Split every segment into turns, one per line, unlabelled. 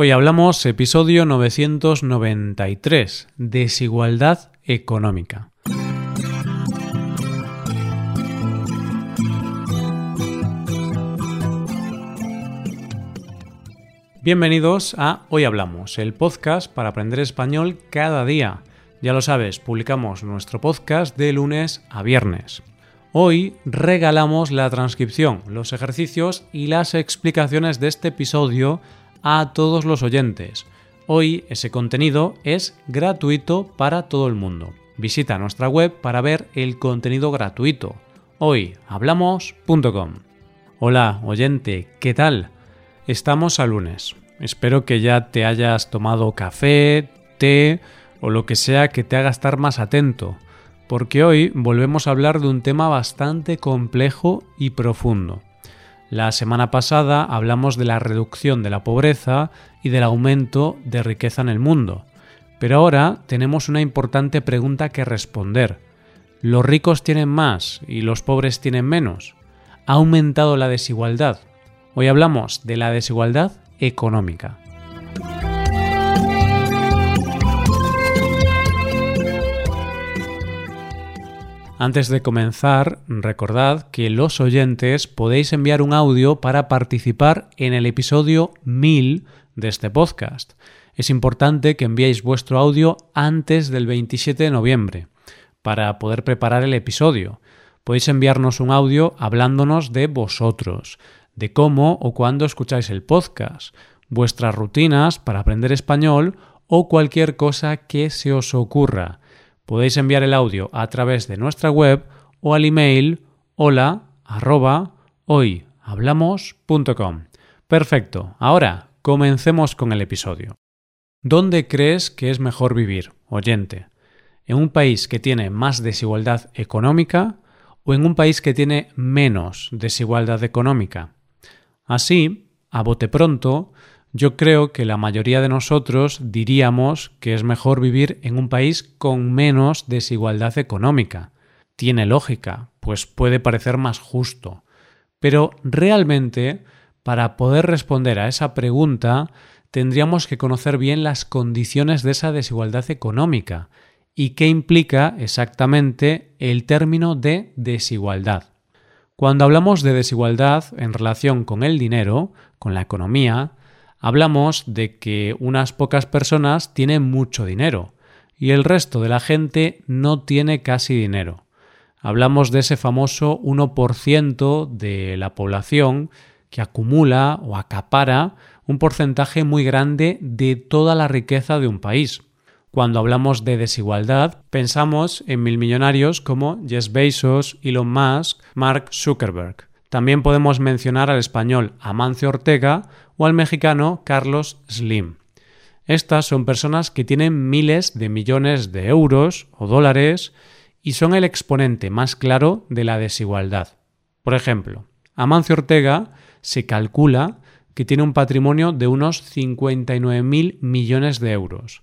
Hoy hablamos episodio 993, desigualdad económica. Bienvenidos a Hoy Hablamos, el podcast para aprender español cada día. Ya lo sabes, publicamos nuestro podcast de lunes a viernes. Hoy regalamos la transcripción, los ejercicios y las explicaciones de este episodio a todos los oyentes. Hoy ese contenido es gratuito para todo el mundo. Visita nuestra web para ver el contenido gratuito. Hoyhablamos.com. Hola, oyente, ¿qué tal? Estamos a lunes. Espero que ya te hayas tomado café, té o lo que sea que te haga estar más atento, porque hoy volvemos a hablar de un tema bastante complejo y profundo. La semana pasada hablamos de la reducción de la pobreza y del aumento de riqueza en el mundo. Pero ahora tenemos una importante pregunta que responder. ¿Los ricos tienen más y los pobres tienen menos? ¿Ha aumentado la desigualdad? Hoy hablamos de la desigualdad económica. Antes de comenzar, recordad que los oyentes podéis enviar un audio para participar en el episodio 1000 de este podcast. Es importante que enviéis vuestro audio antes del 27 de noviembre para poder preparar el episodio. Podéis enviarnos un audio hablándonos de vosotros, de cómo o cuándo escucháis el podcast, vuestras rutinas para aprender español o cualquier cosa que se os ocurra podéis enviar el audio a través de nuestra web o al email hola arroba. Perfecto, ahora comencemos con el episodio. ¿Dónde crees que es mejor vivir, oyente? ¿En un país que tiene más desigualdad económica o en un país que tiene menos desigualdad económica? Así, a bote pronto, yo creo que la mayoría de nosotros diríamos que es mejor vivir en un país con menos desigualdad económica. Tiene lógica, pues puede parecer más justo. Pero realmente, para poder responder a esa pregunta, tendríamos que conocer bien las condiciones de esa desigualdad económica y qué implica exactamente el término de desigualdad. Cuando hablamos de desigualdad en relación con el dinero, con la economía, hablamos de que unas pocas personas tienen mucho dinero y el resto de la gente no tiene casi dinero. Hablamos de ese famoso 1% de la población que acumula o acapara un porcentaje muy grande de toda la riqueza de un país. Cuando hablamos de desigualdad, pensamos en mil millonarios como Jeff Bezos, Elon Musk, Mark Zuckerberg. También podemos mencionar al español Amancio Ortega o al mexicano Carlos Slim. Estas son personas que tienen miles de millones de euros o dólares y son el exponente más claro de la desigualdad. Por ejemplo, Amancio Ortega se calcula que tiene un patrimonio de unos 59.000 millones de euros.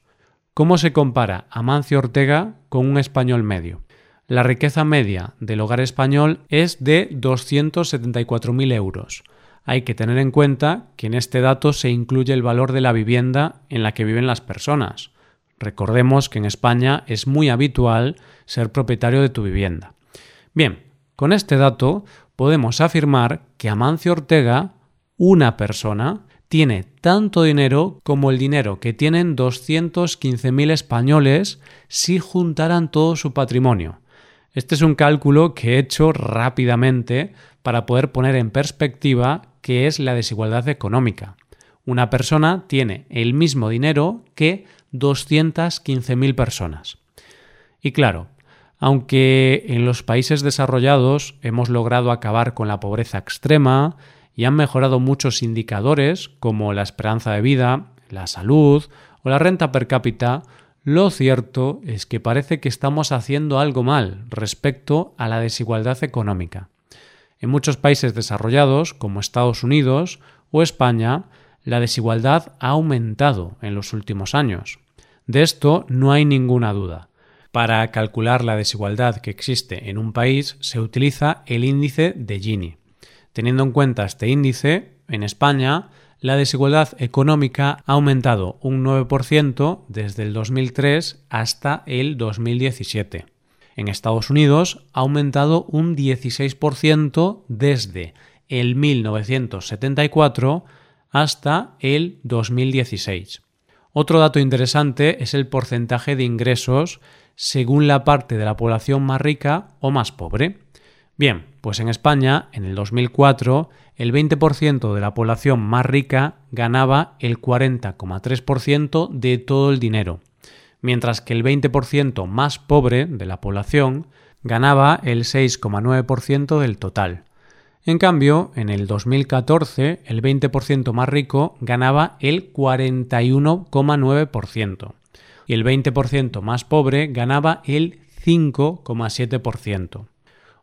¿Cómo se compara Amancio Ortega con un español medio? La riqueza media del hogar español es de 274.000 euros, hay que tener en cuenta que en este dato se incluye el valor de la vivienda en la que viven las personas. Recordemos que en España es muy habitual ser propietario de tu vivienda. Bien, con este dato podemos afirmar que Amancio Ortega, una persona, tiene tanto dinero como el dinero que tienen 215.000 españoles si juntaran todo su patrimonio. Este es un cálculo que he hecho rápidamente para poder poner en perspectiva qué es la desigualdad económica. Una persona tiene el mismo dinero que 215.000 personas. Y claro, aunque en los países desarrollados hemos logrado acabar con la pobreza extrema y han mejorado muchos indicadores como la esperanza de vida, la salud o la renta per cápita, lo cierto es que parece que estamos haciendo algo mal respecto a la desigualdad económica. En muchos países desarrollados, como Estados Unidos o España, la desigualdad ha aumentado en los últimos años. De esto no hay ninguna duda. Para calcular la desigualdad que existe en un país se utiliza el índice de Gini. Teniendo en cuenta este índice, en España la desigualdad económica ha aumentado un 9% desde el 2003 hasta el 2017. En Estados Unidos ha aumentado un 16% desde el 1974 hasta el 2016. Otro dato interesante es el porcentaje de ingresos según la parte de la población más rica o más pobre. Bien, pues en España, en el 2004, el 20% de la población más rica ganaba el 40,3% de todo el dinero, mientras que el 20% más pobre de la población ganaba el 6,9% del total. En cambio, en el 2014, el 20% más rico ganaba el 41,9% y el 20% más pobre ganaba el 5,7%.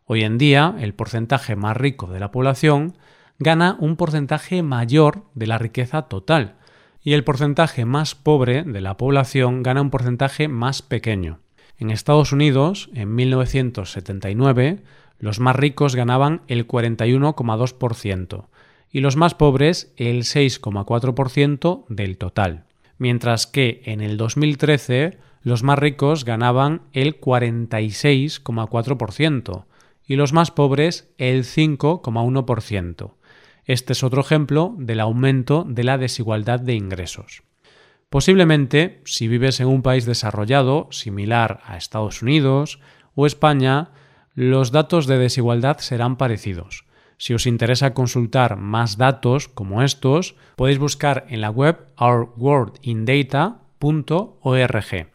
Hoy en día, el porcentaje más rico de la población gana un porcentaje mayor de la riqueza total y el porcentaje más pobre de la población gana un porcentaje más pequeño. En Estados Unidos, en 1979, los más ricos ganaban el 41,2% y los más pobres el 6,4% del total, mientras que en el 2013 los más ricos ganaban el 46,4% y los más pobres el 5,1%. Este es otro ejemplo del aumento de la desigualdad de ingresos. Posiblemente, si vives en un país desarrollado, similar a Estados Unidos o España, los datos de desigualdad serán parecidos. Si os interesa consultar más datos como estos, podéis buscar en la web ourworldindata.org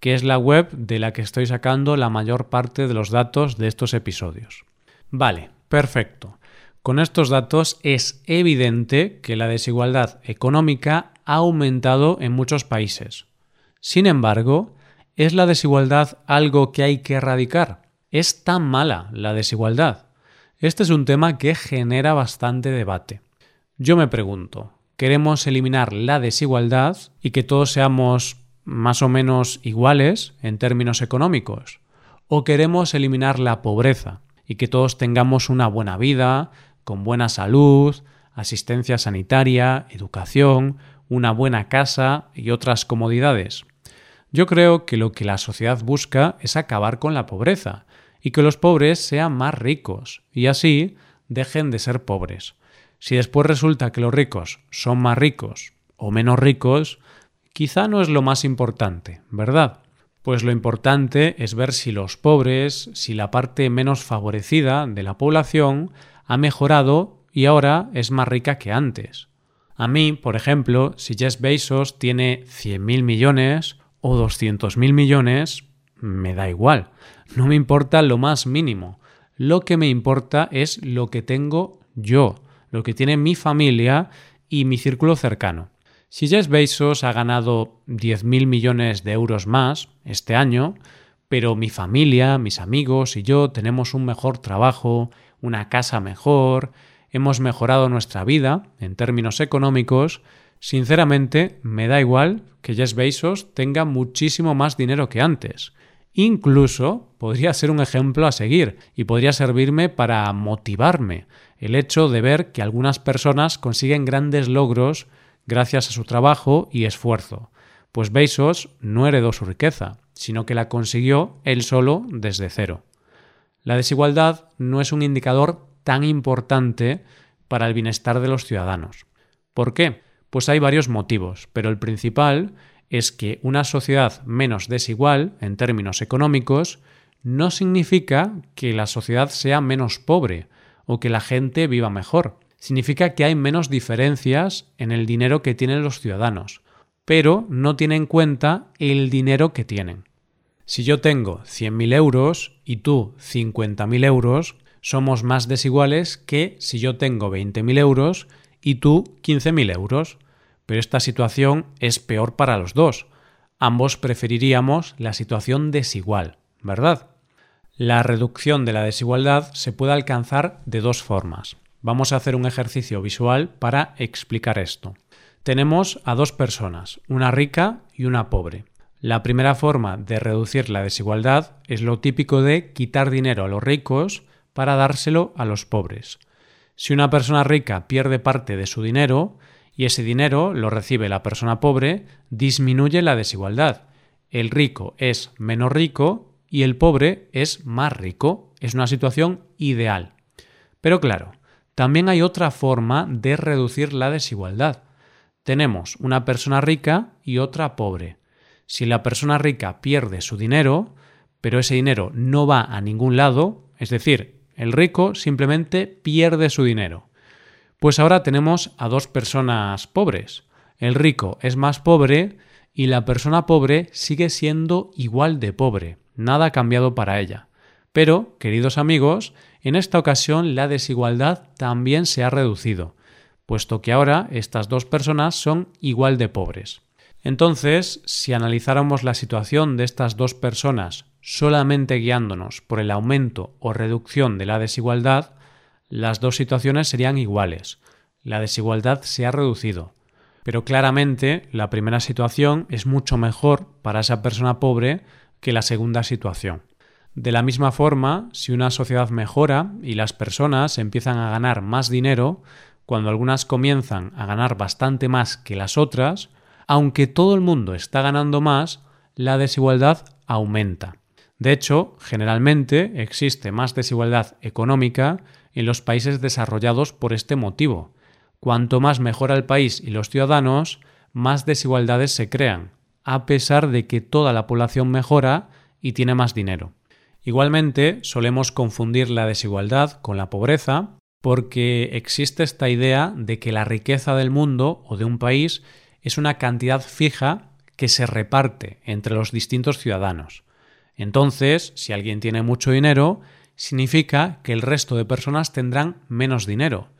que es la web de la que estoy sacando la mayor parte de los datos de estos episodios. Vale, perfecto. Con estos datos es evidente que la desigualdad económica ha aumentado en muchos países. Sin embargo, ¿es la desigualdad algo que hay que erradicar? ¿Es tan mala la desigualdad? Este es un tema que genera bastante debate. Yo me pregunto, ¿queremos eliminar la desigualdad y que todos seamos más o menos iguales en términos económicos? ¿O queremos eliminar la pobreza y que todos tengamos una buena vida, con buena salud, asistencia sanitaria, educación, una buena casa y otras comodidades? Yo creo que lo que la sociedad busca es acabar con la pobreza y que los pobres sean más ricos y así dejen de ser pobres. Si después resulta que los ricos son más ricos o menos ricos, quizá no es lo más importante, ¿verdad? Pues lo importante es ver si los pobres, si la parte menos favorecida de la población ha mejorado y ahora es más rica que antes. A mí, por ejemplo, si Jeff Bezos tiene 100.000 millones o 200.000 millones, me da igual. No me importa lo más mínimo. Lo que me importa es lo que tengo yo, lo que tiene mi familia y mi círculo cercano. Si Jeff Bezos ha ganado 10.000 millones de euros más este año, pero mi familia, mis amigos y yo tenemos un mejor trabajo, una casa mejor, hemos mejorado nuestra vida en términos económicos, sinceramente me da igual que Jeff Bezos tenga muchísimo más dinero que antes. Incluso podría ser un ejemplo a seguir y podría servirme para motivarme el hecho de ver que algunas personas consiguen grandes logros gracias a su trabajo y esfuerzo, pues Bezos no heredó su riqueza, sino que la consiguió él solo desde cero. La desigualdad no es un indicador tan importante para el bienestar de los ciudadanos. ¿Por qué? Pues hay varios motivos, pero el principal es que una sociedad menos desigual, en términos económicos, no significa que la sociedad sea menos pobre o que la gente viva mejor significa que hay menos diferencias en el dinero que tienen los ciudadanos, pero no tiene en cuenta el dinero que tienen. Si yo tengo 100.000 euros y tú 50.000 euros, somos más desiguales que si yo tengo 20.000 euros y tú 15.000 euros. Pero esta situación es peor para los dos. Ambos preferiríamos la situación desigual, ¿verdad? La reducción de la desigualdad se puede alcanzar de dos formas. Vamos a hacer un ejercicio visual para explicar esto. Tenemos a dos personas, una rica y una pobre. La primera forma de reducir la desigualdad es lo típico de quitar dinero a los ricos para dárselo a los pobres. Si una persona rica pierde parte de su dinero, y ese dinero lo recibe la persona pobre, disminuye la desigualdad. El rico es menos rico y el pobre es más rico. Es una situación ideal. Pero claro, también hay otra forma de reducir la desigualdad. Tenemos una persona rica y otra pobre. Si la persona rica pierde su dinero, pero ese dinero no va a ningún lado, es decir, el rico simplemente pierde su dinero. Pues ahora tenemos a dos personas pobres. El rico es más pobre y la persona pobre sigue siendo igual de pobre. Nada ha cambiado para ella. Pero, queridos amigos, en esta ocasión la desigualdad también se ha reducido, puesto que ahora estas dos personas son igual de pobres. Entonces, si analizáramos la situación de estas dos personas solamente guiándonos por el aumento o reducción de la desigualdad, las dos situaciones serían iguales. La desigualdad se ha reducido. Pero claramente la primera situación es mucho mejor para esa persona pobre que la segunda situación. De la misma forma, si una sociedad mejora y las personas empiezan a ganar más dinero, cuando algunas comienzan a ganar bastante más que las otras, aunque todo el mundo está ganando más, la desigualdad aumenta. De hecho, generalmente existe más desigualdad económica en los países desarrollados por este motivo. Cuanto más mejora el país y los ciudadanos, más desigualdades se crean, a pesar de que toda la población mejora y tiene más dinero. Igualmente, solemos confundir la desigualdad con la pobreza porque existe esta idea de que la riqueza del mundo o de un país es una cantidad fija que se reparte entre los distintos ciudadanos. Entonces, si alguien tiene mucho dinero, significa que el resto de personas tendrán menos dinero,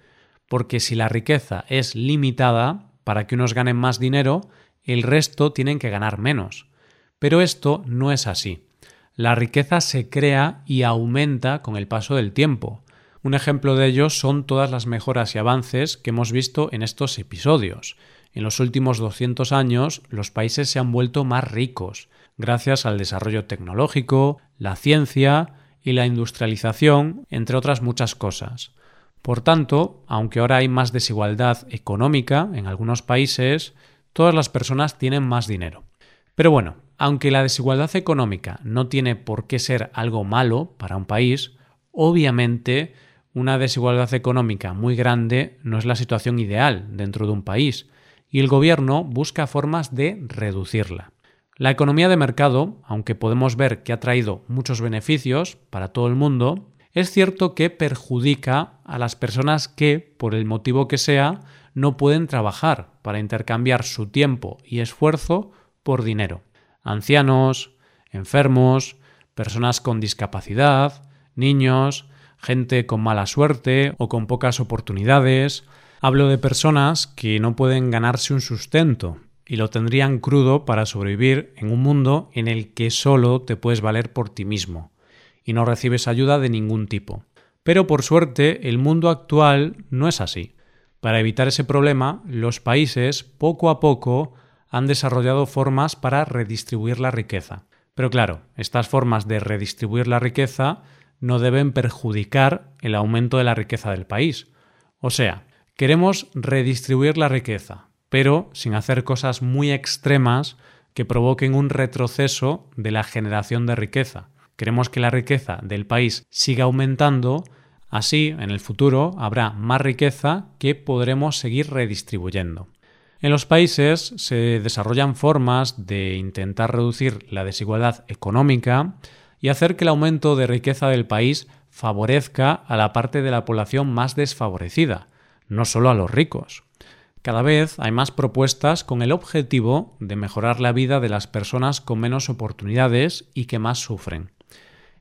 porque si la riqueza es limitada, para que unos ganen más dinero, el resto tienen que ganar menos. Pero esto no es así. La riqueza se crea y aumenta con el paso del tiempo. Un ejemplo de ello son todas las mejoras y avances que hemos visto en estos episodios. En los últimos 200 años los países se han vuelto más ricos, gracias al desarrollo tecnológico, la ciencia y la industrialización, entre otras muchas cosas. Por tanto, aunque ahora hay más desigualdad económica en algunos países, todas las personas tienen más dinero. Pero bueno, aunque la desigualdad económica no tiene por qué ser algo malo para un país, obviamente una desigualdad económica muy grande no es la situación ideal dentro de un país, y el gobierno busca formas de reducirla. La economía de mercado, aunque podemos ver que ha traído muchos beneficios para todo el mundo, es cierto que perjudica a las personas que, por el motivo que sea, no pueden trabajar para intercambiar su tiempo y esfuerzo por dinero ancianos, enfermos, personas con discapacidad, niños, gente con mala suerte o con pocas oportunidades. Hablo de personas que no pueden ganarse un sustento y lo tendrían crudo para sobrevivir en un mundo en el que solo te puedes valer por ti mismo y no recibes ayuda de ningún tipo. Pero por suerte el mundo actual no es así. Para evitar ese problema, los países poco a poco han desarrollado formas para redistribuir la riqueza. Pero claro, estas formas de redistribuir la riqueza no deben perjudicar el aumento de la riqueza del país. O sea, queremos redistribuir la riqueza, pero sin hacer cosas muy extremas que provoquen un retroceso de la generación de riqueza. Queremos que la riqueza del país siga aumentando, así en el futuro habrá más riqueza que podremos seguir redistribuyendo. En los países se desarrollan formas de intentar reducir la desigualdad económica y hacer que el aumento de riqueza del país favorezca a la parte de la población más desfavorecida, no solo a los ricos. Cada vez hay más propuestas con el objetivo de mejorar la vida de las personas con menos oportunidades y que más sufren.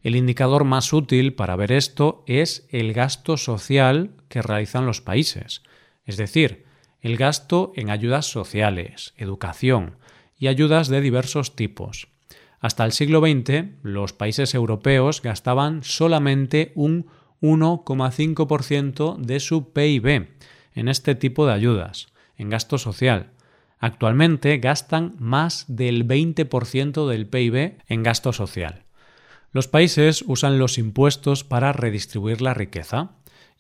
El indicador más útil para ver esto es el gasto social que realizan los países, es decir, el gasto en ayudas sociales, educación y ayudas de diversos tipos. Hasta el siglo XX, los países europeos gastaban solamente un 1,5% de su PIB en este tipo de ayudas, en gasto social. Actualmente gastan más del 20% del PIB en gasto social. Los países usan los impuestos para redistribuir la riqueza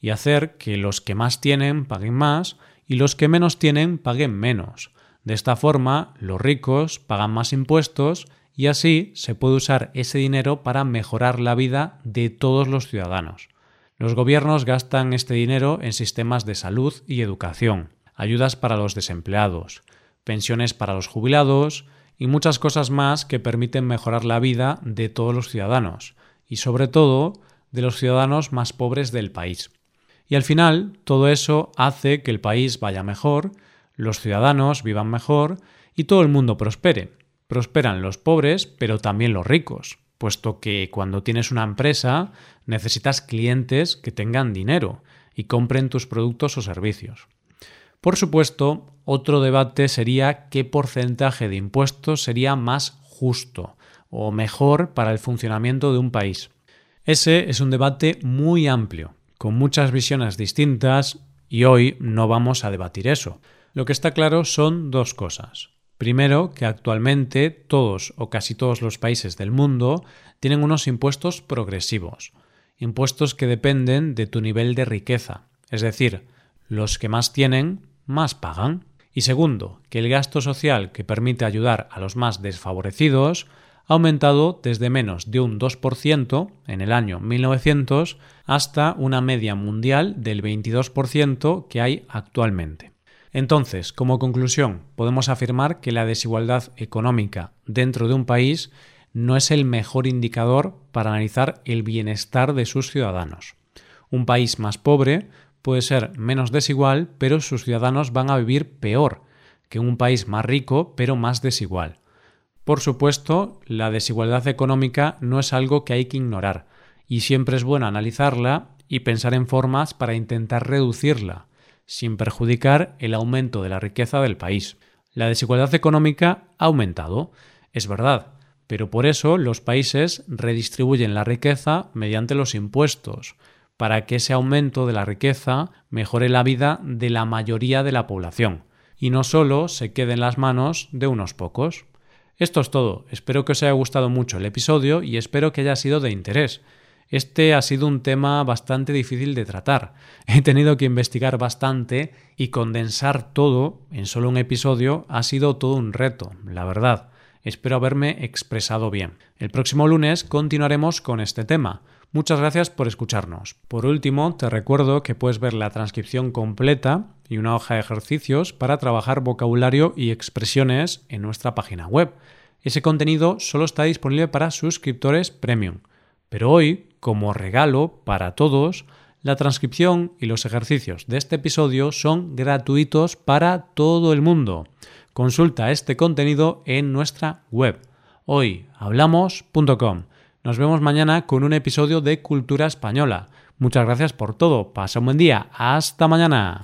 y hacer que los que más tienen paguen más y los que menos tienen paguen menos. De esta forma, los ricos pagan más impuestos y así se puede usar ese dinero para mejorar la vida de todos los ciudadanos. Los gobiernos gastan este dinero en sistemas de salud y educación, ayudas para los desempleados, pensiones para los jubilados y muchas cosas más que permiten mejorar la vida de todos los ciudadanos y sobre todo de los ciudadanos más pobres del país. Y al final todo eso hace que el país vaya mejor, los ciudadanos vivan mejor y todo el mundo prospere. Prosperan los pobres, pero también los ricos, puesto que cuando tienes una empresa necesitas clientes que tengan dinero y compren tus productos o servicios. Por supuesto, otro debate sería qué porcentaje de impuestos sería más justo o mejor para el funcionamiento de un país. Ese es un debate muy amplio, con muchas visiones distintas, y hoy no vamos a debatir eso. Lo que está claro son dos cosas. Primero, que actualmente todos o casi todos los países del mundo tienen unos impuestos progresivos, impuestos que dependen de tu nivel de riqueza, es decir, los que más tienen, más pagan. Y segundo, que el gasto social que permite ayudar a los más desfavorecidos ha aumentado desde menos de un 2% en el año 1900 hasta una media mundial del 22% que hay actualmente. Entonces, como conclusión, podemos afirmar que la desigualdad económica dentro de un país no es el mejor indicador para analizar el bienestar de sus ciudadanos. Un país más pobre puede ser menos desigual, pero sus ciudadanos van a vivir peor que un país más rico, pero más desigual. Por supuesto, la desigualdad económica no es algo que hay que ignorar, y siempre es bueno analizarla y pensar en formas para intentar reducirla sin perjudicar el aumento de la riqueza del país. La desigualdad económica ha aumentado, es verdad, pero por eso los países redistribuyen la riqueza mediante los impuestos, para que ese aumento de la riqueza mejore la vida de la mayoría de la población, y no solo se quede en las manos de unos pocos. Esto es todo, espero que os haya gustado mucho el episodio y espero que haya sido de interés. Este ha sido un tema bastante difícil de tratar. He tenido que investigar bastante y condensar todo en solo un episodio ha sido todo un reto, la verdad. Espero haberme expresado bien. El próximo lunes continuaremos con este tema. Muchas gracias por escucharnos. Por último, te recuerdo que puedes ver la transcripción completa y una hoja de ejercicios para trabajar vocabulario y expresiones en nuestra página web. Ese contenido solo está disponible para suscriptores premium. Pero hoy, como regalo para todos, la transcripción y los ejercicios de este episodio son gratuitos para todo el mundo. Consulta este contenido en nuestra web hoyhablamos.com. Nos vemos mañana con un episodio de Cultura Española. Muchas gracias por todo. Pasa un buen día. Hasta mañana.